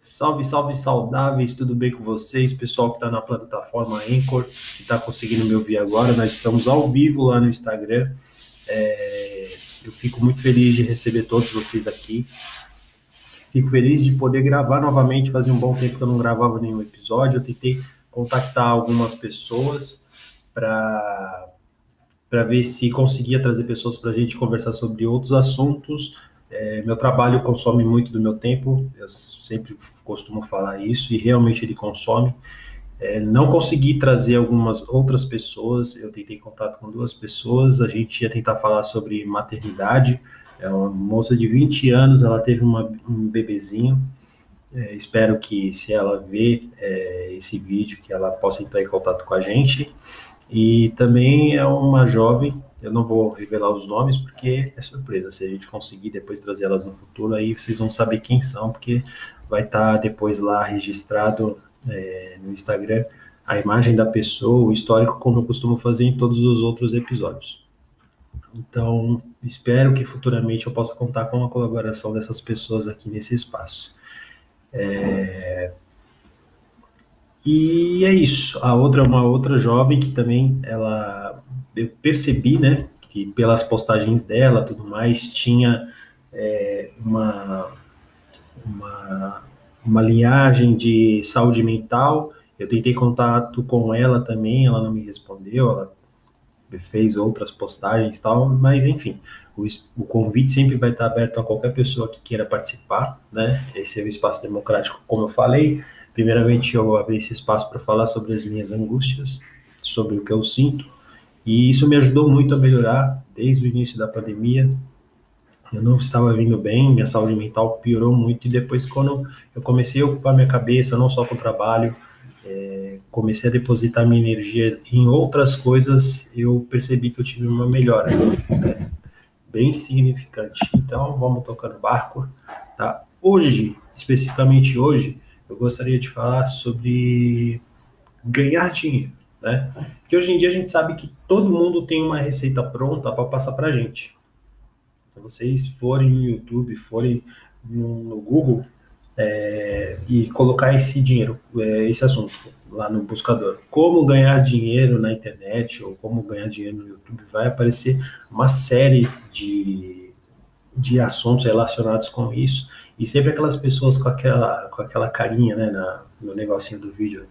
Salve, salve, saudáveis, tudo bem com vocês? Pessoal que está na plataforma Anchor, que está conseguindo me ouvir agora, nós estamos ao vivo lá no Instagram. É, eu fico muito feliz de receber todos vocês aqui. Fico feliz de poder gravar novamente, fazia um bom tempo que eu não gravava nenhum episódio. Eu tentei contactar algumas pessoas para para ver se conseguia trazer pessoas para a gente conversar sobre outros assuntos é, meu trabalho consome muito do meu tempo, eu sempre costumo falar isso, e realmente ele consome. É, não consegui trazer algumas outras pessoas, eu tentei contato com duas pessoas, a gente ia tentar falar sobre maternidade. É uma moça de 20 anos, ela teve uma, um bebezinho. É, espero que, se ela ver é, esse vídeo, que ela possa entrar em contato com a gente. E também é uma jovem eu não vou revelar os nomes porque é surpresa. Se a gente conseguir depois trazer elas no futuro, aí vocês vão saber quem são, porque vai estar tá depois lá registrado é, no Instagram a imagem da pessoa, o histórico, como eu costumo fazer em todos os outros episódios. Então, espero que futuramente eu possa contar com a colaboração dessas pessoas aqui nesse espaço. É... E é isso. A outra é uma outra jovem que também ela eu percebi, né, que pelas postagens dela, tudo mais, tinha é, uma, uma, uma linhagem de saúde mental. Eu tentei contato com ela também, ela não me respondeu, ela fez outras postagens tal, mas enfim, o, o, convite sempre vai estar aberto a qualquer pessoa que queira participar, né? Esse é o espaço democrático, como eu falei. Primeiramente, eu abri esse espaço para falar sobre as minhas angústias, sobre o que eu sinto, e isso me ajudou muito a melhorar desde o início da pandemia. Eu não estava vindo bem, minha saúde mental piorou muito. E depois, quando eu comecei a ocupar minha cabeça, não só com o trabalho, é, comecei a depositar minha energia em outras coisas, eu percebi que eu tive uma melhora né? bem significante. Então, vamos tocando barco. Tá? Hoje, especificamente hoje, eu gostaria de falar sobre ganhar dinheiro né? Porque hoje em dia a gente sabe que todo mundo tem uma receita pronta para passar para a gente. Se vocês forem no YouTube, forem no, no Google é, e colocar esse dinheiro, é, esse assunto lá no buscador, como ganhar dinheiro na internet ou como ganhar dinheiro no YouTube, vai aparecer uma série de, de assuntos relacionados com isso e sempre aquelas pessoas com aquela, com aquela carinha né, na, no negocinho do vídeo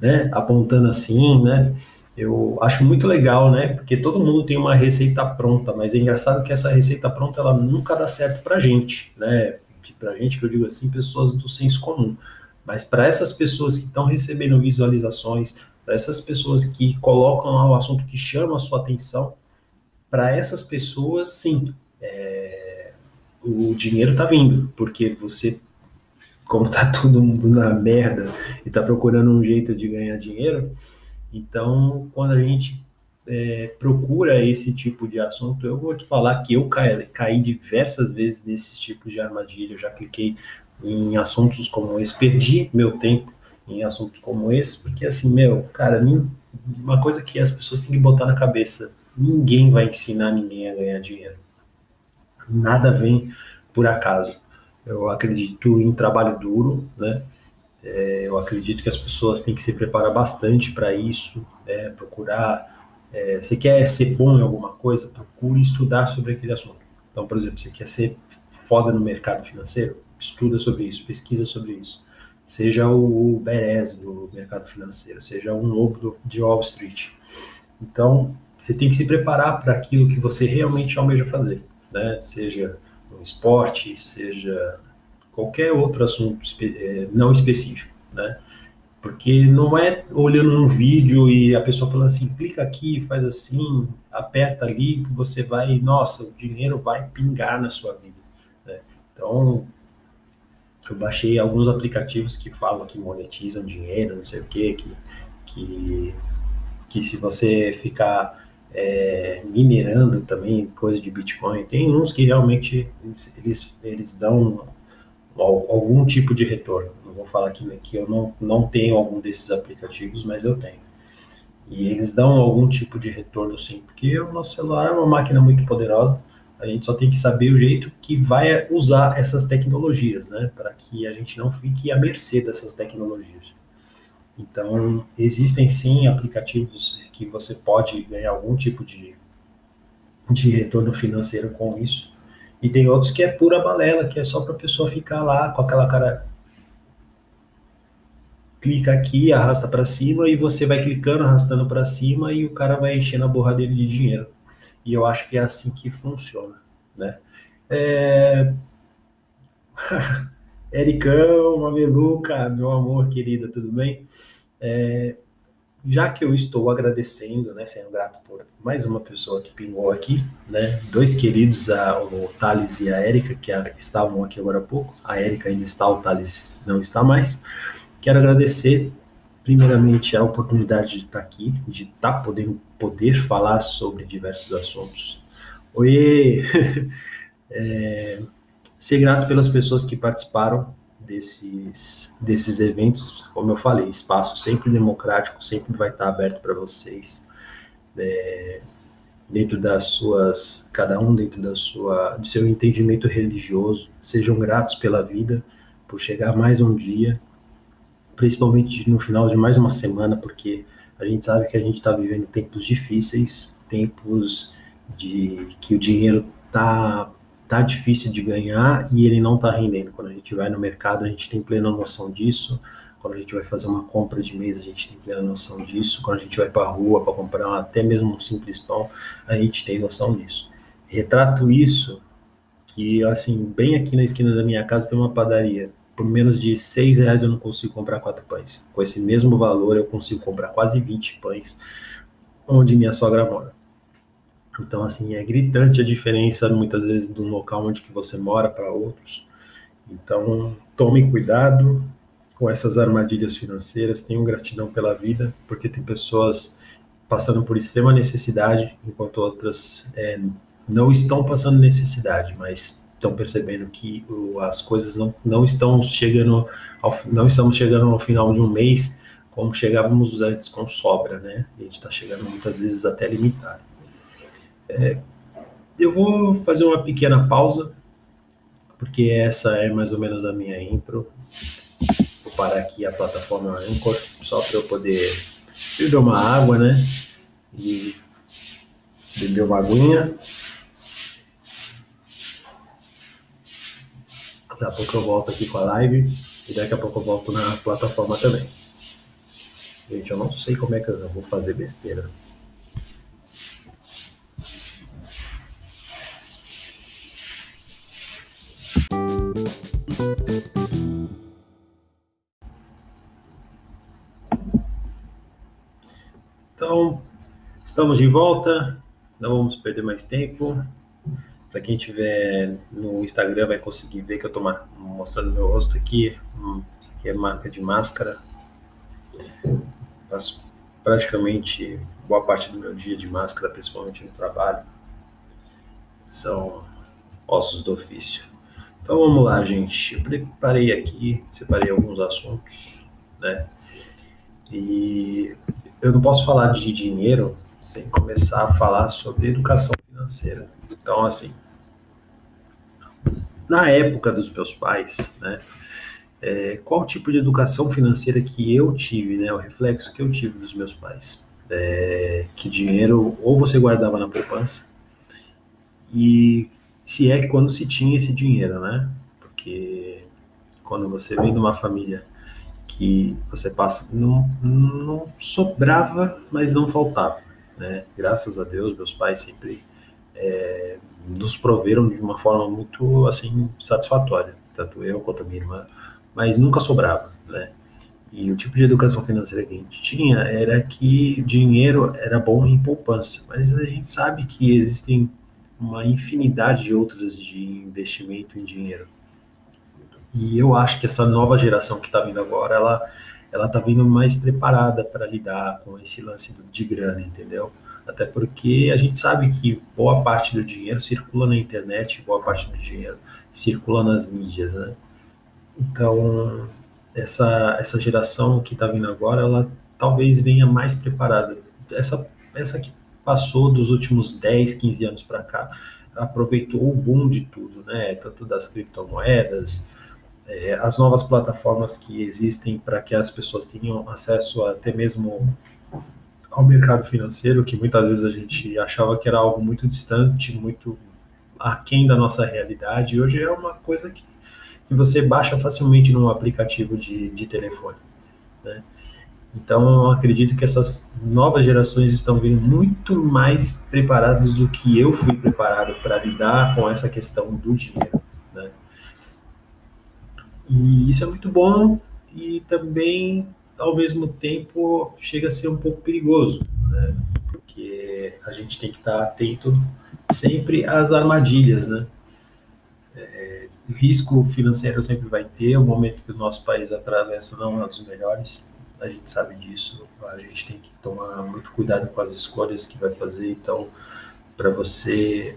né, apontando assim, né, eu acho muito legal, né, porque todo mundo tem uma receita pronta, mas é engraçado que essa receita pronta, ela nunca dá certo pra gente, né, pra gente, que eu digo assim, pessoas do senso comum, mas para essas pessoas que estão recebendo visualizações, para essas pessoas que colocam lá o assunto que chama a sua atenção, para essas pessoas, sim, é, o dinheiro está vindo, porque você como tá todo mundo na merda e tá procurando um jeito de ganhar dinheiro, então quando a gente é, procura esse tipo de assunto, eu vou te falar que eu caí, caí diversas vezes nesses tipos de armadilha, eu já cliquei em assuntos como esse, perdi meu tempo em assuntos como esse, porque assim, meu, cara, uma coisa que as pessoas têm que botar na cabeça, ninguém vai ensinar ninguém a ganhar dinheiro. Nada vem por acaso. Eu acredito em trabalho duro, né? É, eu acredito que as pessoas têm que se preparar bastante para isso, é, procurar. É, você quer ser bom em alguma coisa, procure estudar sobre aquele assunto. Então, por exemplo, você quer ser foda no mercado financeiro, estuda sobre isso, pesquisa sobre isso. Seja o Beres do mercado financeiro, seja um lobo de Wall Street. Então, você tem que se preparar para aquilo que você realmente almeja fazer, né? Seja esporte, seja qualquer outro assunto é, não específico, né? Porque não é olhando um vídeo e a pessoa falando assim, clica aqui, faz assim, aperta ali, você vai, nossa, o dinheiro vai pingar na sua vida. Né? Então, eu baixei alguns aplicativos que falam que monetizam dinheiro, não sei o quê, que, que, que se você ficar é, minerando também coisa de Bitcoin. Tem uns que realmente eles, eles, eles dão algum tipo de retorno. Não vou falar aqui que eu não, não tenho algum desses aplicativos, mas eu tenho. E eles dão algum tipo de retorno sim, porque o nosso celular é uma máquina muito poderosa, A gente só tem que saber o jeito que vai usar essas tecnologias, né? Para que a gente não fique à mercê dessas tecnologias. Então, existem sim aplicativos que você pode ganhar algum tipo de, de retorno financeiro com isso. E tem outros que é pura balela, que é só para a pessoa ficar lá com aquela cara. Clica aqui, arrasta para cima e você vai clicando, arrastando para cima e o cara vai enchendo a borra dele de dinheiro. E eu acho que é assim que funciona, né? É... Ericão, Mameluca, meu amor, querida, tudo bem? É, já que eu estou agradecendo, né, sendo grato por mais uma pessoa que pingou aqui, né, dois queridos, a, o Thales e a Érica, que a, estavam aqui agora há pouco, a Érica ainda está, o Thales não está mais, quero agradecer primeiramente a oportunidade de estar aqui, de estar podendo poder falar sobre diversos assuntos. Oi, é, ser grato pelas pessoas que participaram desses, desses eventos, como eu falei, espaço sempre democrático, sempre vai estar aberto para vocês, é, dentro das suas, cada um dentro da sua, do seu entendimento religioso, sejam gratos pela vida, por chegar mais um dia, principalmente no final de mais uma semana, porque a gente sabe que a gente está vivendo tempos difíceis, tempos de que o dinheiro está tá difícil de ganhar e ele não está rendendo. Quando a gente vai no mercado, a gente tem plena noção disso. Quando a gente vai fazer uma compra de mês, a gente tem plena noção disso. Quando a gente vai para a rua para comprar até mesmo um simples pão, a gente tem noção disso. Retrato isso que, assim, bem aqui na esquina da minha casa tem uma padaria. Por menos de seis reais eu não consigo comprar quatro pães. Com esse mesmo valor eu consigo comprar quase 20 pães onde minha sogra mora. Então, assim, é gritante a diferença, muitas vezes, do local onde que você mora para outros. Então, tome cuidado com essas armadilhas financeiras, tenham gratidão pela vida, porque tem pessoas passando por extrema necessidade, enquanto outras é, não estão passando necessidade, mas estão percebendo que as coisas não, não estão chegando ao, não estamos chegando ao final de um mês como chegávamos antes com sobra, né? A gente está chegando muitas vezes até limitado. É, eu vou fazer uma pequena pausa, porque essa é mais ou menos a minha intro. Vou parar aqui a plataforma Anchor, só para eu poder beber uma água, né? E beber uma aguinha. Daqui a pouco eu volto aqui com a live e daqui a pouco eu volto na plataforma também. Gente, eu não sei como é que eu vou fazer besteira. Então, estamos de volta, não vamos perder mais tempo. Para quem tiver no Instagram vai conseguir ver que eu estou mostrando meu rosto aqui. Hum, isso aqui é marca de máscara. Passo praticamente boa parte do meu dia de máscara, principalmente no trabalho. São ossos do ofício. Então vamos lá, gente. Eu preparei aqui, separei alguns assuntos, né? E eu não posso falar de dinheiro sem começar a falar sobre educação financeira. Então, assim, na época dos meus pais, né? É, qual tipo de educação financeira que eu tive, né? O reflexo que eu tive dos meus pais. É, que dinheiro ou você guardava na poupança e se é quando se tinha esse dinheiro, né? Porque quando você vem de uma família que você passa, não, não sobrava, mas não faltava, né? Graças a Deus, meus pais sempre é, nos proveram de uma forma muito, assim, satisfatória, tanto eu quanto a minha irmã, mas nunca sobrava, né? E o tipo de educação financeira que a gente tinha era que dinheiro era bom em poupança, mas a gente sabe que existem uma infinidade de outros de investimento em dinheiro. E eu acho que essa nova geração que está vindo agora, ela ela está vindo mais preparada para lidar com esse lance de grana, entendeu? Até porque a gente sabe que boa parte do dinheiro circula na internet, boa parte do dinheiro circula nas mídias, né? Então, essa, essa geração que está vindo agora, ela talvez venha mais preparada. Essa, essa que passou dos últimos 10, 15 anos para cá, aproveitou o boom de tudo, né? Tanto das criptomoedas, é, as novas plataformas que existem para que as pessoas tenham acesso até mesmo ao mercado financeiro, que muitas vezes a gente achava que era algo muito distante, muito aquém da nossa realidade, e hoje é uma coisa que, que você baixa facilmente num aplicativo de, de telefone. Né? Então, eu acredito que essas novas gerações estão vindo muito mais preparadas do que eu fui preparado para lidar com essa questão do dinheiro. Né? E isso é muito bom e também, ao mesmo tempo, chega a ser um pouco perigoso, né? porque a gente tem que estar atento sempre às armadilhas, né? É, risco financeiro sempre vai ter, o momento que o nosso país atravessa não é um dos melhores, a gente sabe disso, a gente tem que tomar muito cuidado com as escolhas que vai fazer, então, para você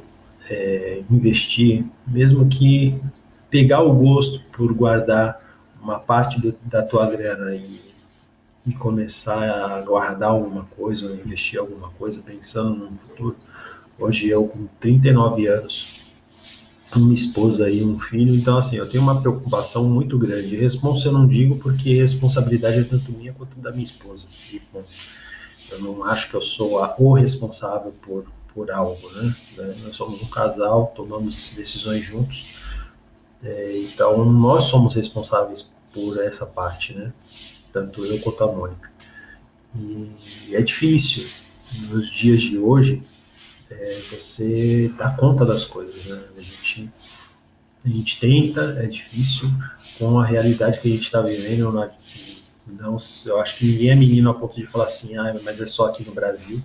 é, investir, mesmo que pegar o gosto por guardar uma parte do, da tua grana e, e começar a guardar alguma coisa, ou investir alguma coisa pensando no futuro. Hoje eu com 39 anos, uma esposa e um filho, então assim, eu tenho uma preocupação muito grande. Responsa eu não digo porque responsabilidade é tanto minha quanto da minha esposa. E, bom, eu não acho que eu sou a, o responsável por, por algo, né? Nós somos um casal, tomamos decisões juntos, é, então nós somos responsáveis por essa parte, né? Tanto eu quanto a Mônica. E é difícil nos dias de hoje é, você dar conta das coisas, né? A gente, a gente tenta, é difícil, com a realidade que a gente está vivendo, não, não, eu acho que ninguém é menino a ponto de falar assim, ah, mas é só aqui no Brasil.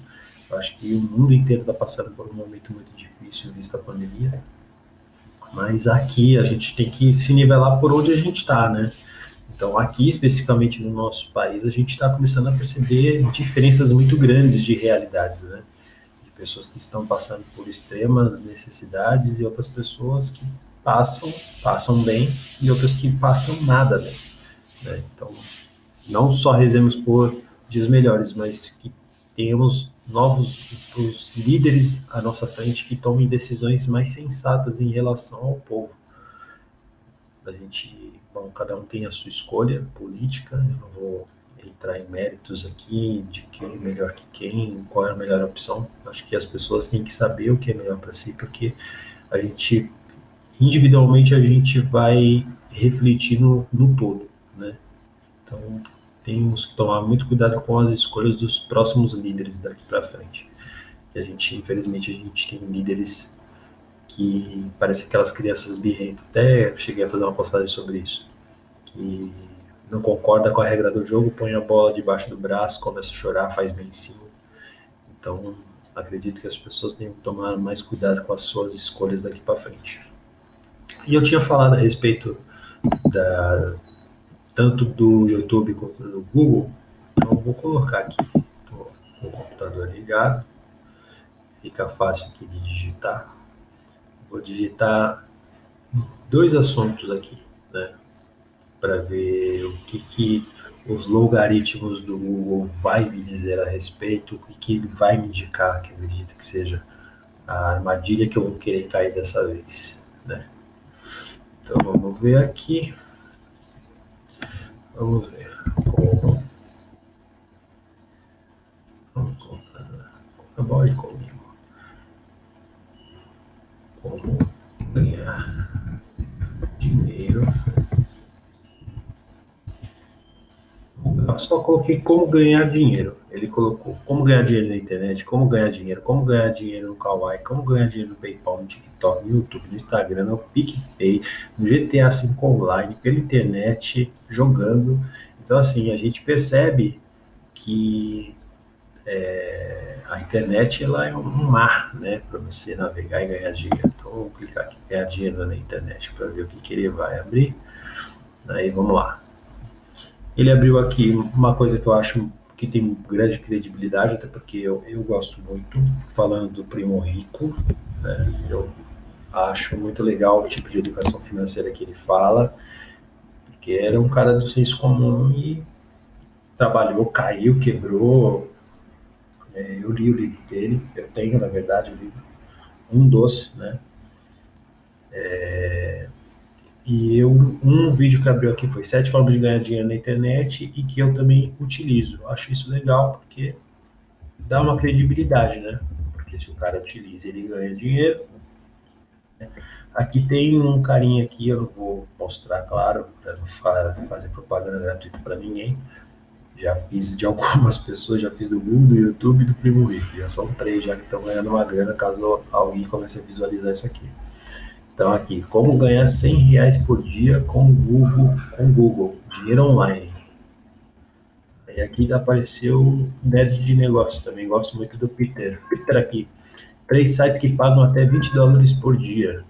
Eu acho que o mundo inteiro está passando por um momento muito difícil, vista a pandemia. Mas aqui a gente tem que se nivelar por onde a gente está, né? Então, aqui especificamente no nosso país, a gente está começando a perceber diferenças muito grandes de realidades, né? Pessoas que estão passando por extremas necessidades e outras pessoas que passam, passam bem e outras que passam nada bem. Né? Então, não só rezemos por dias melhores, mas que tenhamos novos os líderes à nossa frente que tomem decisões mais sensatas em relação ao povo. A gente, bom, cada um tem a sua escolha política, eu não vou entrar em méritos aqui de quem é melhor que quem, qual é a melhor opção. Acho que as pessoas têm que saber o que é melhor para si, porque a gente individualmente a gente vai refletir no, no todo, né? Então temos que tomar muito cuidado com as escolhas dos próximos líderes daqui para frente. E a gente, infelizmente, a gente tem líderes que parecem aquelas crianças birrentas. Até cheguei a fazer uma postagem sobre isso, que não concorda com a regra do jogo, põe a bola debaixo do braço, começa a chorar, faz bem sim. Então, acredito que as pessoas têm que tomar mais cuidado com as suas escolhas daqui para frente. E eu tinha falado a respeito da tanto do YouTube quanto do Google, então eu vou colocar aqui, tô com o computador ligado, fica fácil aqui de digitar. Vou digitar dois assuntos aqui, né? Para ver o que, que os logaritmos do Google vai me dizer a respeito, o que, que ele vai me indicar, que acredita que seja a armadilha que eu vou querer cair dessa vez, né? Então vamos ver aqui. Vamos ver. Vamos colocar. Colabore comigo. Como Só coloquei como ganhar dinheiro. Ele colocou como ganhar dinheiro na internet, como ganhar dinheiro, como ganhar dinheiro no Kawaii, como ganhar dinheiro no PayPal, no TikTok, no YouTube, no Instagram, no PicPay, no GTA V Online, pela internet, jogando. Então, assim, a gente percebe que é, a internet ela é um mar, né, para você navegar e ganhar dinheiro. Então, vamos clicar aqui, ganhar dinheiro na internet para ver o que, que ele vai abrir. Aí, vamos lá. Ele abriu aqui uma coisa que eu acho que tem grande credibilidade, até porque eu, eu gosto muito, falando do Primo Rico, né? eu acho muito legal o tipo de educação financeira que ele fala, porque era um cara do senso comum e trabalhou, caiu, quebrou. É, eu li o livro dele, eu tenho, na verdade, o livro, um dos, né? É, e eu, um vídeo que abriu aqui foi sete formas de ganhar dinheiro na internet e que eu também utilizo. Acho isso legal porque dá uma credibilidade, né? Porque se o cara utiliza, ele ganha dinheiro. Né? Aqui tem um carinha aqui, eu não vou mostrar, claro, para não fazer propaganda gratuita para ninguém. Já fiz de algumas pessoas, já fiz do Google, do YouTube e do Primo Rico. Já são três já que estão ganhando uma grana caso alguém comece a visualizar isso aqui. Então aqui, como ganhar 100 reais por dia com Google, com Google, dinheiro online. E aqui apareceu Nerd de Negócio, também gosto muito do Peter. Peter aqui, três sites que pagam até 20 dólares por dia.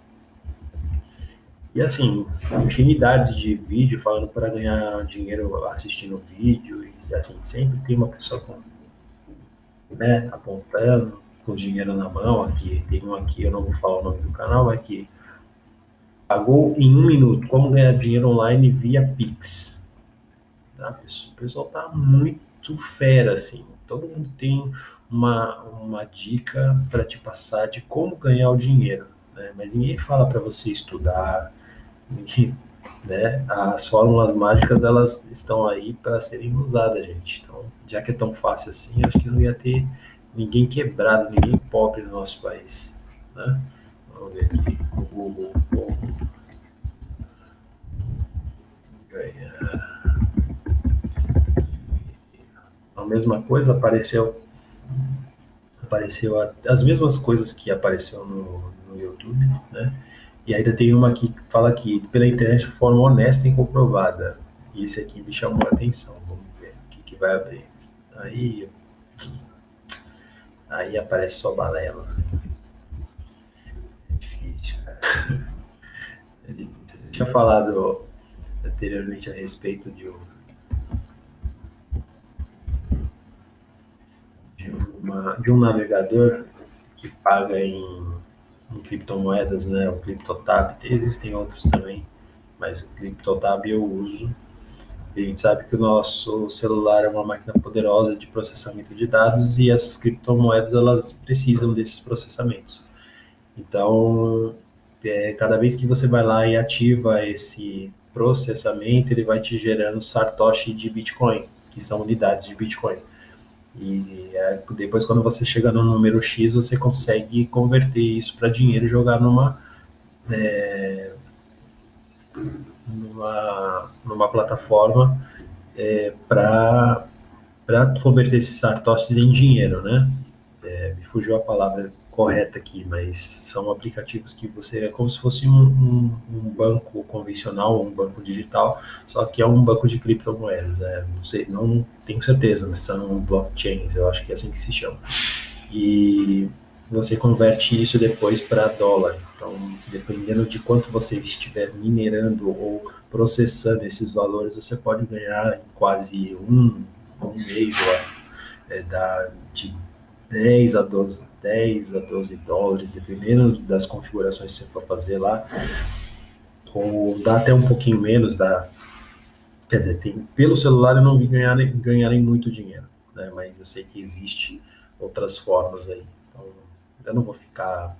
E assim, infinidade de vídeo falando para ganhar dinheiro assistindo vídeo, e assim, sempre tem uma pessoa com, né, apontando, com dinheiro na mão, aqui, tem um aqui, eu não vou falar o nome do canal, aqui, Pagou em um minuto. Como ganhar dinheiro online via Pix. Tá? O pessoal tá muito fera, assim. Todo mundo tem uma, uma dica para te passar de como ganhar o dinheiro. Né? Mas ninguém fala para você estudar. Ninguém, né? As fórmulas mágicas elas estão aí para serem usadas, gente. Então, já que é tão fácil assim, acho que não ia ter ninguém quebrado, ninguém pobre no nosso país. Né? Vamos ver aqui. O Google. A mesma coisa apareceu apareceu as mesmas coisas que apareceu no, no YouTube, né? E ainda tem uma aqui que fala aqui pela internet de forma honesta e comprovada. E esse aqui me chamou a atenção. Vamos ver o que, que vai abrir. Aí aí aparece só balela. É difícil, cara. É difícil. Eu tinha falado anteriormente a respeito de um, de, uma, de um navegador que paga em, em criptomoedas, né? O CryptoTab. Existem outros também, mas o CryptoTab eu uso. a gente sabe que o nosso celular é uma máquina poderosa de processamento de dados e essas criptomoedas elas precisam desses processamentos. Então, é, cada vez que você vai lá e ativa esse processamento, ele vai te gerando satoshi de Bitcoin, que são unidades de Bitcoin. E é, depois, quando você chega no número X, você consegue converter isso para dinheiro e jogar numa, é, numa, numa plataforma é, para converter esses satoshis em dinheiro, né? É, me fugiu a palavra correta aqui, mas são aplicativos que você é como se fosse um, um, um, banco convencional, um banco digital, só que é um banco de criptomoedas. Né? Não sei, não tenho certeza, mas são blockchains, eu acho que é assim que se chama. E você converte isso depois para dólar. Então, dependendo de quanto você estiver minerando ou processando esses valores, você pode ganhar em quase um, um mês ou, é, da, de 10 a 12, 10 a 12 dólares, dependendo das configurações que você for fazer lá. Ou dá até um pouquinho menos, dá. Quer dizer, tem, pelo celular eu não vi ganharem, ganharem muito dinheiro, né? Mas eu sei que existe outras formas aí. Então, eu não vou ficar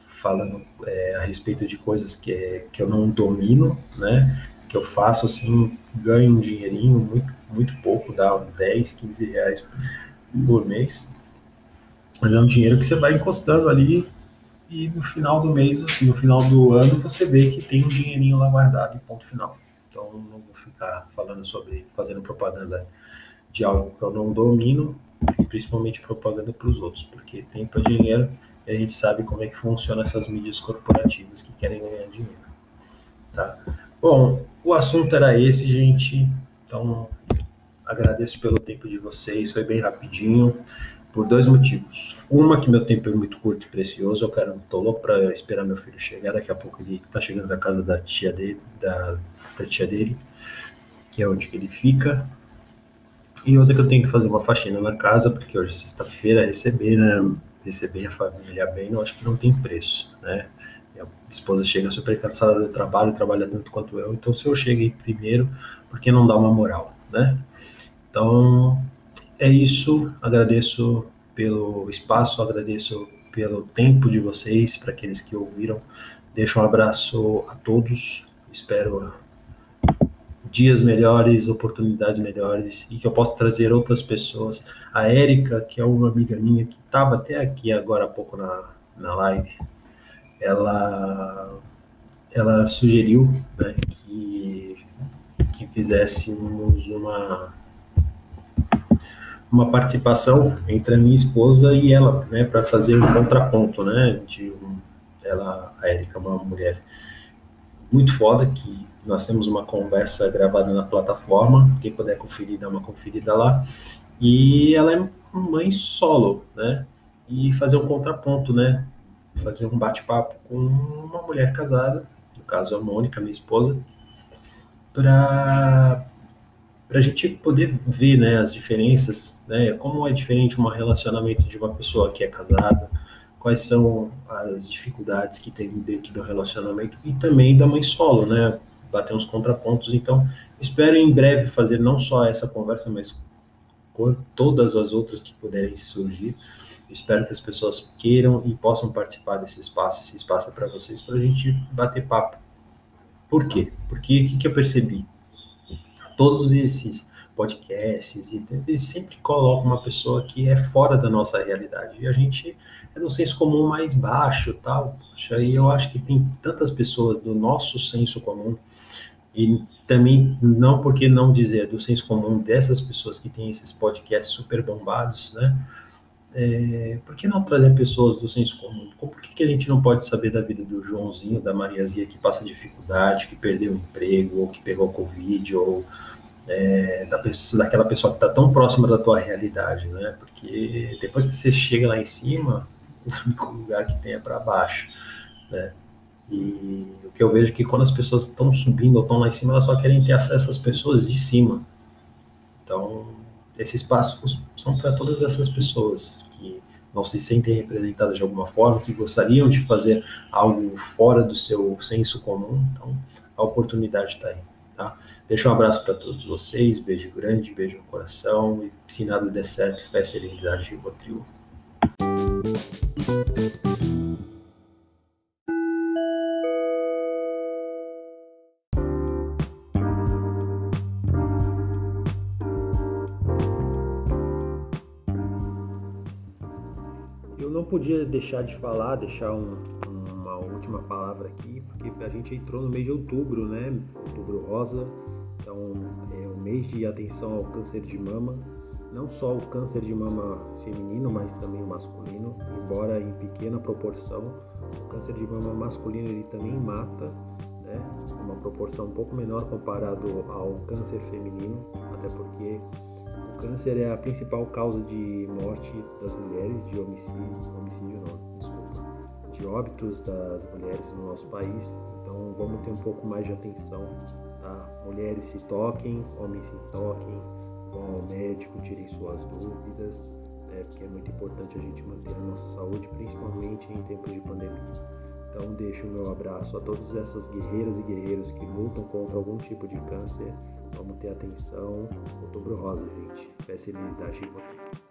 falando é, a respeito de coisas que, que eu não domino, né? Que eu faço assim, ganho um dinheirinho, muito, muito pouco, dá 10, 15 reais por mês. Mas é um dinheiro que você vai encostando ali e no final do mês, no final do ano, você vê que tem um dinheirinho lá guardado ponto final. Então não vou ficar falando sobre, fazendo propaganda de algo que eu não domino e principalmente propaganda para os outros, porque tempo é dinheiro e a gente sabe como é que funciona essas mídias corporativas que querem ganhar dinheiro. Tá? Bom, o assunto era esse, gente. Então, agradeço pelo tempo de vocês, foi bem rapidinho por dois motivos. Uma, que meu tempo é muito curto e precioso, eu quero, tô louco para esperar meu filho chegar, daqui a pouco ele tá chegando da casa da tia dele, da, da tia dele, que é onde que ele fica. E outra que eu tenho que fazer uma faxina na casa, porque hoje é sexta-feira, receber, né, receber a família bem, eu acho que não tem preço, né? Minha esposa chega super cansada do trabalho, trabalha tanto quanto eu, então se eu cheguei primeiro, por que não dar uma moral, né? Então, é isso. Agradeço pelo espaço, agradeço pelo tempo de vocês, para aqueles que ouviram Deixo um abraço a todos. Espero dias melhores, oportunidades melhores e que eu possa trazer outras pessoas. A Érica, que é uma amiga minha que estava até aqui agora há pouco na, na live, ela, ela sugeriu né, que, que fizéssemos uma, uma participação entre a minha esposa e ela, né, para fazer um contraponto, né, de um, ela, a Érica, uma mulher muito foda que nós temos uma conversa gravada na plataforma, quem puder conferir, dá uma conferida lá. E ela é mãe solo, né? E fazer um contraponto, né? Fazer um bate-papo com uma mulher casada, no caso a Mônica, minha esposa, para para a gente poder ver né, as diferenças, né, como é diferente um relacionamento de uma pessoa que é casada, quais são as dificuldades que tem dentro do relacionamento e também da mãe solo, né, bater uns contrapontos. Então, espero em breve fazer não só essa conversa, mas todas as outras que puderem surgir. Espero que as pessoas queiram e possam participar desse espaço. Esse espaço é para vocês, para a gente bater papo. Por quê? Porque o que, que eu percebi? Todos esses podcasts e eles sempre colocam uma pessoa que é fora da nossa realidade. E a gente é no senso comum mais baixo tal. Poxa, e eu acho que tem tantas pessoas do nosso senso comum. E também, não porque não dizer do senso comum dessas pessoas que têm esses podcasts super bombados, né? É, por que não trazer pessoas do senso comum? Por que, que a gente não pode saber da vida do Joãozinho, da Mariazinha que passa dificuldade, que perdeu o emprego, ou que pegou Covid, ou é, da pessoa, daquela pessoa que está tão próxima da tua realidade, né? Porque depois que você chega lá em cima, o único lugar que tem é para baixo, né? E o que eu vejo é que quando as pessoas estão subindo ou estão lá em cima, elas só querem ter acesso às pessoas de cima. Então, esses passos são para todas essas pessoas não se sentem representadas de alguma forma, que gostariam de fazer algo fora do seu senso comum. Então, a oportunidade está aí. Tá? Deixa um abraço para todos vocês, beijo grande, beijo no coração e se nada der certo, fé, serenidade e Rivotril. Podia deixar de falar, deixar um, uma última palavra aqui, porque a gente entrou no mês de outubro, né? Outubro rosa, então é um mês de atenção ao câncer de mama, não só o câncer de mama feminino, mas também o masculino, embora em pequena proporção. O câncer de mama masculino ele também mata, né? Uma proporção um pouco menor comparado ao câncer feminino, até porque câncer é a principal causa de morte das mulheres, de homicídio, homicídio não, desculpa, de óbitos das mulheres no nosso país. Então vamos ter um pouco mais de atenção, tá? Mulheres se toquem, homens se toquem, vão ao médico, tirem suas dúvidas, né? Porque é muito importante a gente manter a nossa saúde, principalmente em tempos de pandemia. Então deixo o meu abraço a todas essas guerreiras e guerreiros que lutam contra algum tipo de câncer Vamos ter atenção. Outubro rosa, gente. Fé, serenidade e